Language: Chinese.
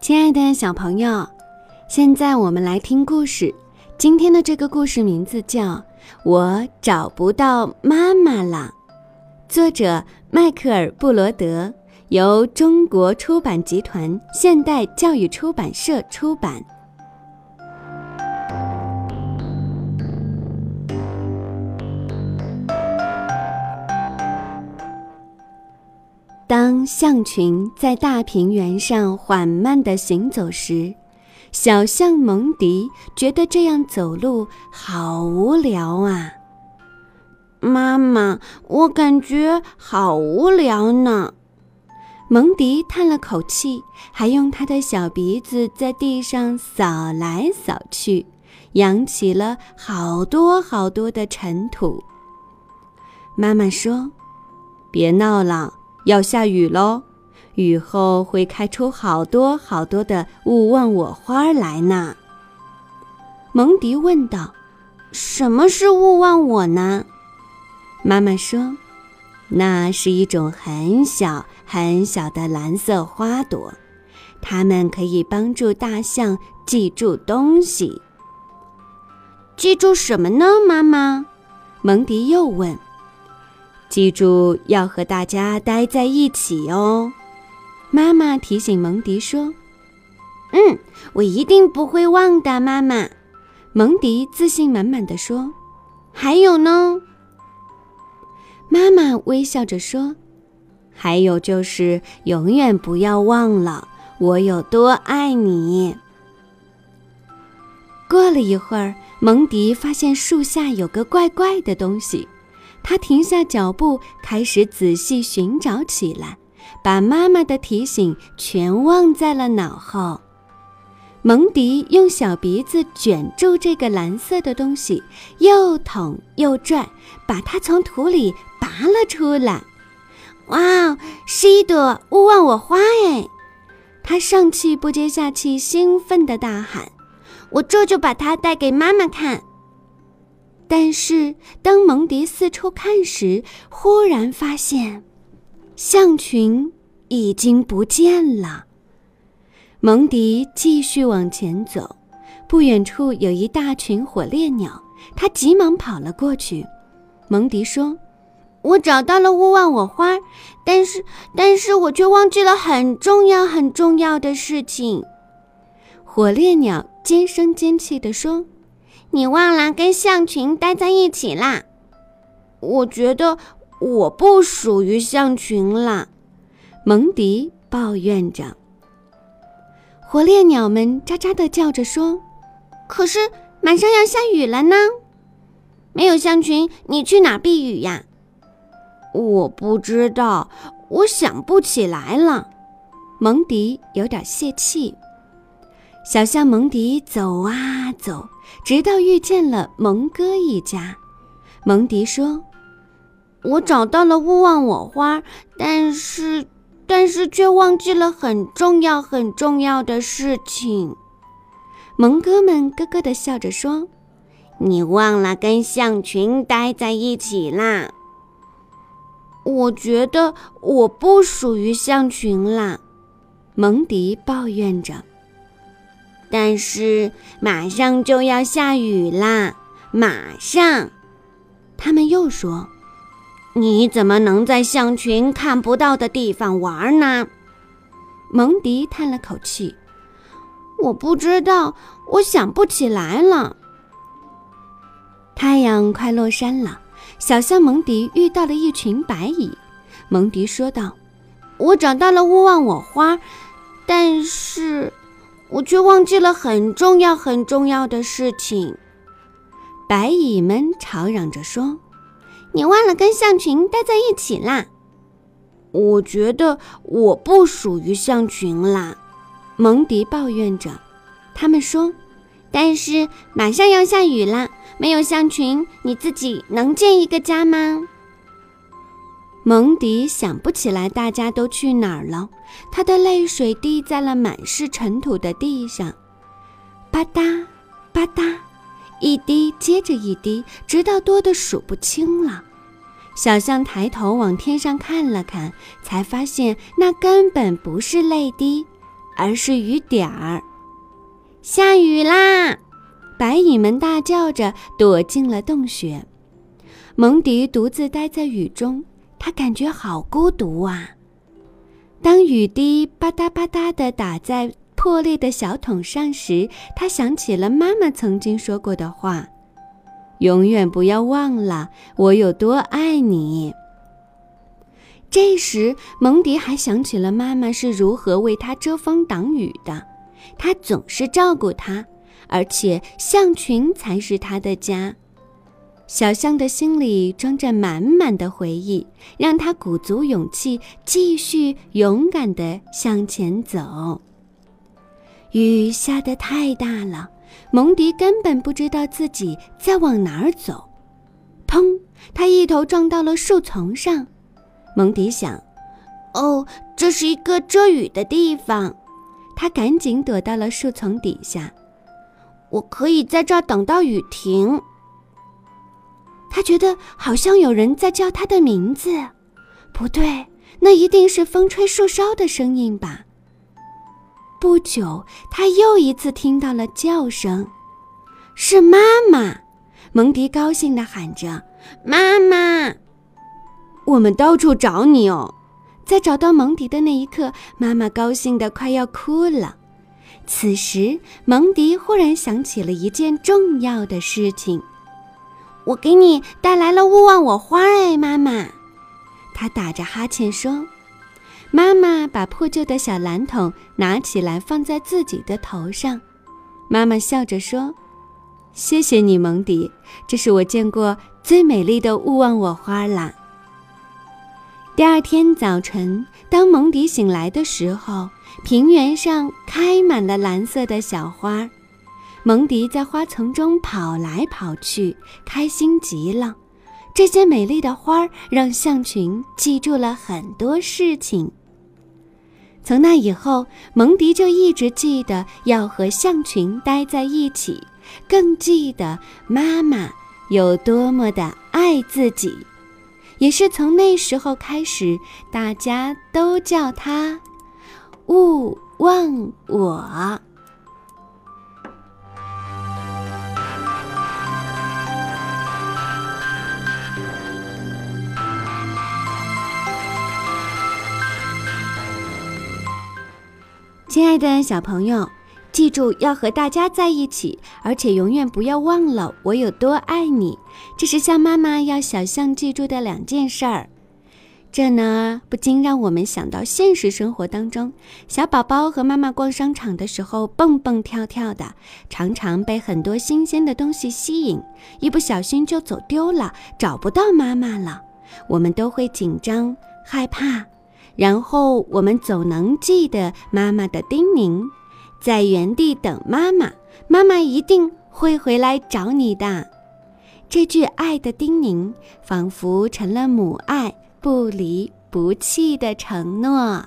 亲爱的小朋友，现在我们来听故事。今天的这个故事名字叫《我找不到妈妈了》，作者迈克尔·布罗德，由中国出版集团现代教育出版社出版。当象群在大平原上缓慢地行走时，小象蒙迪觉得这样走路好无聊啊！妈妈，我感觉好无聊呢。蒙迪叹了口气，还用他的小鼻子在地上扫来扫去，扬起了好多好多的尘土。妈妈说：“别闹了。”要下雨喽，雨后会开出好多好多的勿忘我花来呢。蒙迪问道：“什么是勿忘我呢？”妈妈说：“那是一种很小很小的蓝色花朵，它们可以帮助大象记住东西。记住什么呢？”妈妈，蒙迪又问。记住要和大家待在一起哦，妈妈提醒蒙迪说：“嗯，我一定不会忘的。”妈妈，蒙迪自信满满的说：“还有呢？”妈妈微笑着说：“还有就是永远不要忘了我有多爱你。”过了一会儿，蒙迪发现树下有个怪怪的东西。他停下脚步，开始仔细寻找起来，把妈妈的提醒全忘在了脑后。蒙迪用小鼻子卷住这个蓝色的东西，又捅又拽，把它从土里拔了出来。哇，是一朵勿忘我花哎！他上气不接下气，兴奋地大喊：“我这就把它带给妈妈看。”但是，当蒙迪四处看时，忽然发现，象群已经不见了。蒙迪继续往前走，不远处有一大群火烈鸟，他急忙跑了过去。蒙迪说：“我找到了勿忘我花，但是，但是我却忘记了很重要、很重要的事情。”火烈鸟尖声尖气地说。你忘了跟象群待在一起啦？我觉得我不属于象群啦。蒙迪抱怨着。火烈鸟们喳喳地叫着说：“可是马上要下雨了呢，没有象群，你去哪避雨呀？”我不知道，我想不起来了。蒙迪有点泄气。小象蒙迪走啊走，直到遇见了蒙哥一家。蒙迪说：“我找到了勿忘我花，但是，但是却忘记了很重要很重要的事情。”蒙哥们咯咯地笑着说：“你忘了跟象群待在一起啦？”我觉得我不属于象群啦。蒙迪抱怨着。但是马上就要下雨啦！马上，他们又说：“你怎么能在象群看不到的地方玩呢？”蒙迪叹了口气：“我不知道，我想不起来了。”太阳快落山了，小象蒙迪遇到了一群白蚁。蒙迪说道：“我找到了勿忘我花，但是……”我却忘记了很重要很重要的事情。白蚁们吵嚷着说：“你忘了跟象群待在一起啦！”我觉得我不属于象群啦。蒙迪抱怨着。他们说：“但是马上要下雨了，没有象群，你自己能建一个家吗？”蒙迪想不起来大家都去哪儿了，他的泪水滴在了满是尘土的地上，吧嗒吧嗒，一滴接着一滴，直到多得数不清了。小象抬头往天上看了看，才发现那根本不是泪滴，而是雨点儿。下雨啦！白蚁们大叫着躲进了洞穴。蒙迪独自待在雨中。他感觉好孤独啊！当雨滴吧嗒吧嗒地打在破裂的小桶上时，他想起了妈妈曾经说过的话：“永远不要忘了我有多爱你。”这时，蒙迪还想起了妈妈是如何为他遮风挡雨的。他总是照顾他，而且象群才是他的家。小象的心里装着满满的回忆，让他鼓足勇气，继续勇敢地向前走。雨下得太大了，蒙迪根本不知道自己在往哪儿走。砰！他一头撞到了树丛上。蒙迪想：“哦，这是一个遮雨的地方。”他赶紧躲到了树丛底下。我可以在这儿等到雨停。他觉得好像有人在叫他的名字，不对，那一定是风吹树梢的声音吧。不久，他又一次听到了叫声，是妈妈。蒙迪高兴地喊着：“妈妈，我们到处找你哦！”在找到蒙迪的那一刻，妈妈高兴得快要哭了。此时，蒙迪忽然想起了一件重要的事情。我给你带来了勿忘我花哎，妈妈。他打着哈欠说：“妈妈把破旧的小蓝桶拿起来放在自己的头上。”妈妈笑着说：“谢谢你，蒙迪，这是我见过最美丽的勿忘我花啦。”第二天早晨，当蒙迪醒来的时候，平原上开满了蓝色的小花。蒙迪在花丛中跑来跑去，开心极了。这些美丽的花儿让象群记住了很多事情。从那以后，蒙迪就一直记得要和象群待在一起，更记得妈妈有多么的爱自己。也是从那时候开始，大家都叫他“勿忘我”。亲爱的小朋友，记住要和大家在一起，而且永远不要忘了我有多爱你。这是象妈妈要小象记住的两件事儿。这呢，不禁让我们想到现实生活当中，小宝宝和妈妈逛商场的时候蹦蹦跳跳的，常常被很多新鲜的东西吸引，一不小心就走丢了，找不到妈妈了，我们都会紧张害怕。然后我们总能记得妈妈的叮咛，在原地等妈妈，妈妈一定会回来找你的。这句爱的叮咛，仿佛成了母爱不离不弃的承诺。